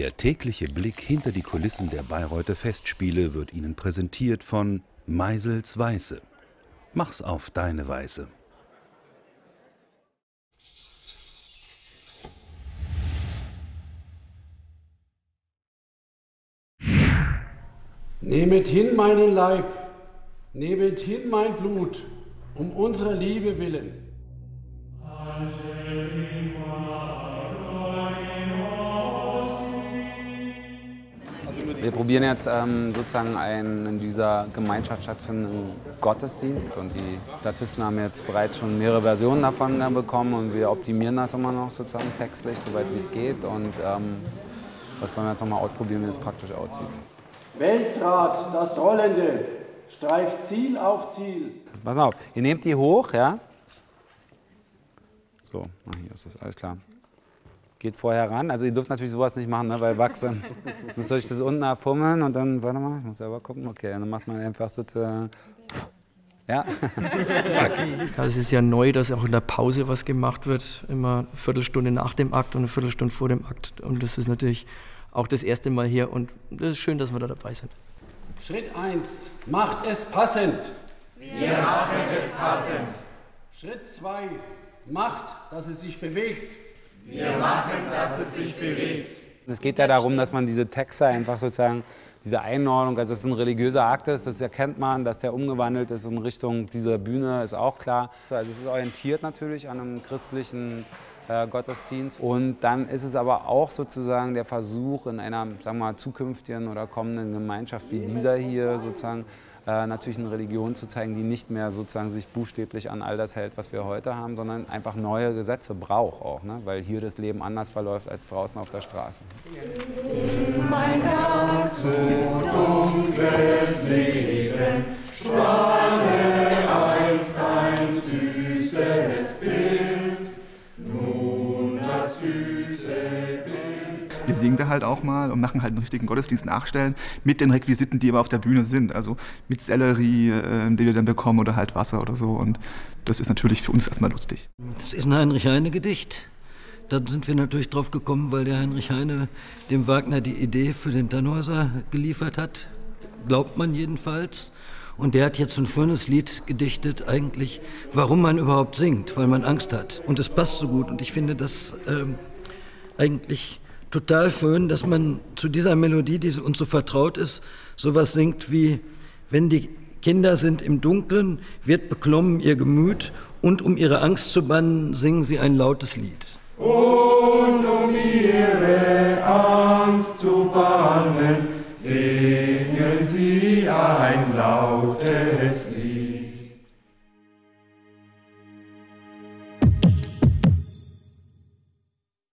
Der tägliche Blick hinter die Kulissen der Bayreuther Festspiele wird Ihnen präsentiert von Meisels Weiße. Mach's auf deine Weise. Nehmet hin meinen Leib, nehmet hin mein Blut, um unserer Liebe willen. Wir probieren jetzt ähm, sozusagen einen in dieser Gemeinschaft stattfindenden Gottesdienst und die Statisten haben jetzt bereits schon mehrere Versionen davon bekommen und wir optimieren das immer noch sozusagen textlich, soweit wie es geht und ähm, das wollen wir jetzt nochmal ausprobieren, wie es praktisch aussieht. Weltrad, das Rollende, streift Ziel auf Ziel. Pass mal auf, ihr nehmt die hoch, ja? So, hier ist das, alles klar. Geht vorher ran. Also ihr dürft natürlich sowas nicht machen, ne, weil wachsen. Müsst ihr euch das unten abfummeln und dann, warte mal, ich muss selber gucken. Okay, dann macht man einfach sozusagen. Ja. Das ist ja neu, dass auch in der Pause was gemacht wird. Immer eine Viertelstunde nach dem Akt und eine Viertelstunde vor dem Akt. Und das ist natürlich auch das erste Mal hier und das ist schön, dass wir da dabei sind. Schritt 1, macht es passend. Wir machen es passend. Schritt 2, macht, dass es sich bewegt. Wir machen, dass es sich bewegt. Es geht ja darum, dass man diese Texte einfach sozusagen, diese Einordnung, also es ein religiöser Akt ist, das erkennt man, dass der umgewandelt ist in Richtung dieser Bühne, ist auch klar. Also es ist orientiert natürlich an einem christlichen äh, Gottesdienst. Und dann ist es aber auch sozusagen der Versuch in einer sagen wir mal, zukünftigen oder kommenden Gemeinschaft wie dieser hier sozusagen äh, natürlich eine Religion zu zeigen, die nicht mehr sozusagen sich buchstäblich an all das hält, was wir heute haben, sondern einfach neue Gesetze braucht auch, ne? weil hier das Leben anders verläuft als draußen auf der Straße. Mein ganz so dunkles Leben strahlte einst ein süßes Bild, nun das süße Bild. Wir singen da halt auch mal und machen halt einen richtigen Gottesdienst nachstellen mit den Requisiten, die aber auf der Bühne sind. Also mit Sellerie, äh, die wir dann bekommen oder halt Wasser oder so. Und das ist natürlich für uns erstmal lustig. Das ist ein Heinrich Heine Gedicht. Da sind wir natürlich drauf gekommen, weil der Heinrich Heine dem Wagner die Idee für den Tannhäuser geliefert hat. Glaubt man jedenfalls. Und der hat jetzt ein schönes Lied gedichtet, eigentlich, warum man überhaupt singt, weil man Angst hat. Und es passt so gut. Und ich finde das ähm, eigentlich total schön, dass man zu dieser Melodie, die uns so vertraut ist, sowas singt wie, wenn die Kinder sind im Dunkeln, wird beklommen ihr Gemüt und um ihre Angst zu bannen, singen sie ein lautes Lied. Und um ihre Angst zu bannen, singen sie ein lautes